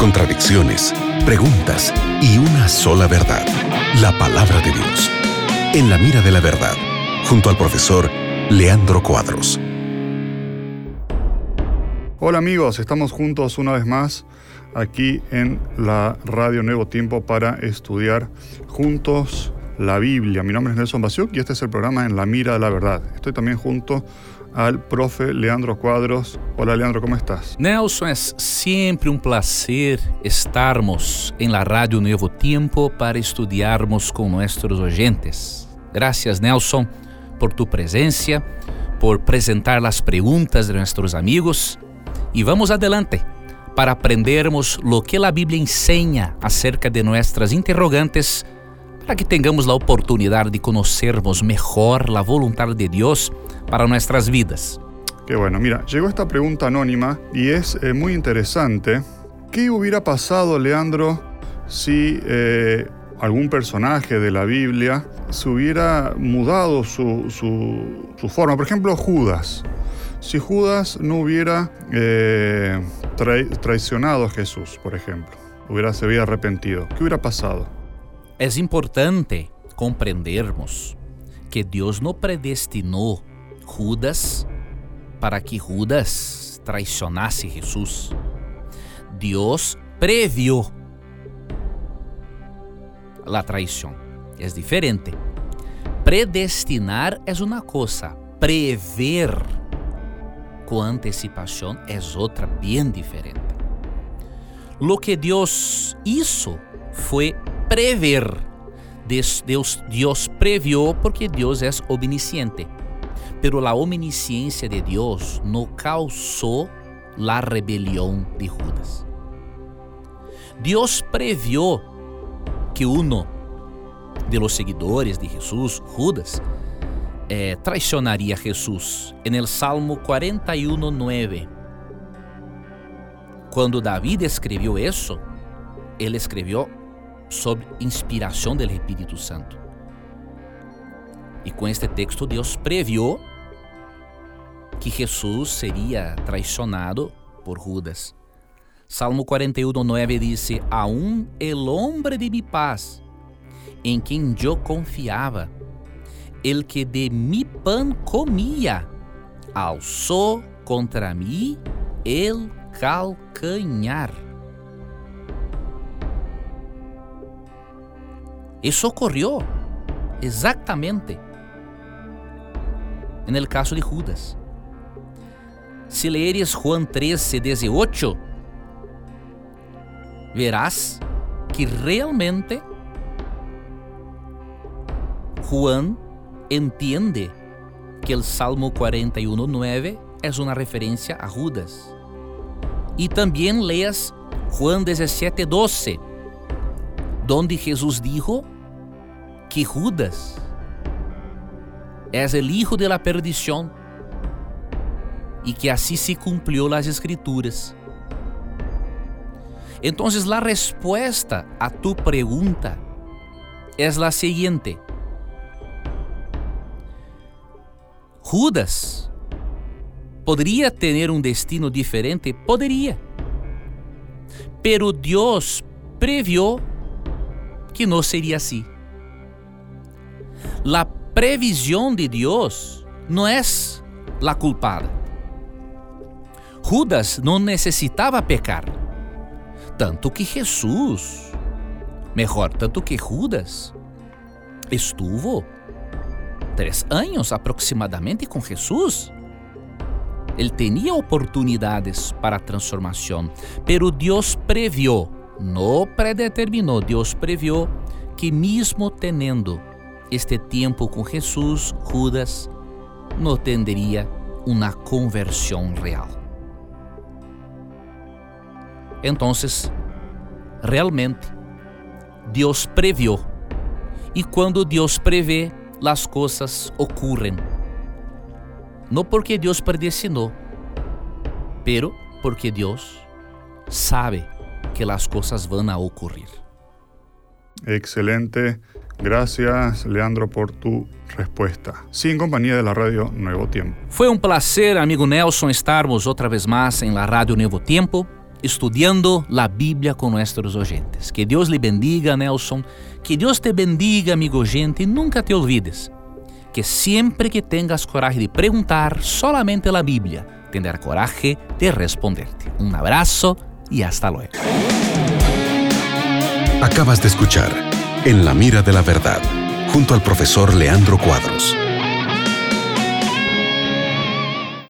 contradicciones, preguntas y una sola verdad, la palabra de Dios. En la mira de la verdad, junto al profesor Leandro Cuadros. Hola amigos, estamos juntos una vez más aquí en la Radio Nuevo Tiempo para estudiar juntos la Biblia. Mi nombre es Nelson Basiuk y este es el programa En la Mira de la Verdad. Estoy también junto al profe Leandro Cuadros. Hola Leandro, ¿cómo estás? Nelson, es siempre un placer estarmos en la Radio Nuevo Tiempo para estudiarmos con nuestros oyentes. Gracias Nelson por tu presencia, por presentar las preguntas de nuestros amigos y vamos adelante para aprendermos lo que la Biblia enseña acerca de nuestras interrogantes para que tengamos la oportunidad de conocermos mejor la voluntad de Dios para nuestras vidas. Qué bueno, mira, llegó esta pregunta anónima y es eh, muy interesante. ¿Qué hubiera pasado, Leandro, si eh, algún personaje de la Biblia se hubiera mudado su, su, forma? Por ejemplo, Judas. Si Judas no hubiera eh, traicionado a Jesús, por ejemplo, hubiera, se hubiera arrepentido, ¿qué hubiera pasado? Es importante comprendermos que Dios no predestinó Judas para que Judas traicionasse Jesus. Deus previu a traição. É diferente. Predestinar é uma coisa, prever com antecipação é outra bem diferente. Lo que Deus hizo foi prever. Deus, Deus previu porque Deus é omnisciente pero la omnisciencia de Dios no causó la rebelión de Judas. Dios previó que uno de los seguidores de Jesús, Judas, eh, traicionaría a Jesús en el Salmo 41.9. Cuando David escribió eso, él escribió sobre inspiración del Espíritu Santo. E com este texto, Deus previu que Jesus seria traicionado por Judas. Salmo 41, 9 diz: Aún el hombre de mi paz, em quem eu confiava, el que de mi pan comia, alçou contra mim el calcanhar. Isso ocorreu exatamente en el caso de Judas. Si leeres Juan 13, 18, verás que realmente Juan entiende que el Salmo 41.9 es una referencia a Judas. Y también leas Juan 17.12, donde Jesús dijo que Judas es el hijo de la perdición y que así se cumplió las escrituras. Entonces la respuesta a tu pregunta es la siguiente. Judas podría tener un destino diferente, podría. Pero Dios previó que no sería así. La previsão de Deus não é a culpada. Judas não necessitava pecar, tanto que Jesus, melhor, tanto que Judas, estuvo três anos aproximadamente com Jesus. Ele tinha oportunidades para transformação, pero Deus previu, não predeterminou, Deus previu que mesmo tendo este tempo com Jesus, Judas não tendría uma conversão real. Então, realmente, Deus previu. E quando Deus prevê, as coisas ocorrem. Não porque Deus predestinou, pero porque Deus sabe que as coisas vão a ocorrer. Excelente. Gracias, Leandro, por tu respuesta. Sí, en compañía de la radio Nuevo Tiempo. Foi um placer, amigo Nelson, estarmos outra vez mais em la Radio Nuevo Tiempo. estudiando la Biblia con nuestros oyentes. Que Dios le bendiga, Nelson. Que Dios te bendiga, amigo oyente, y nunca te olvides que siempre que tengas coraje de preguntar solamente la Biblia, tendrá coraje de responderte. Un abrazo y hasta luego. Acabas de escuchar En la mira de la verdad, junto al profesor Leandro Cuadros.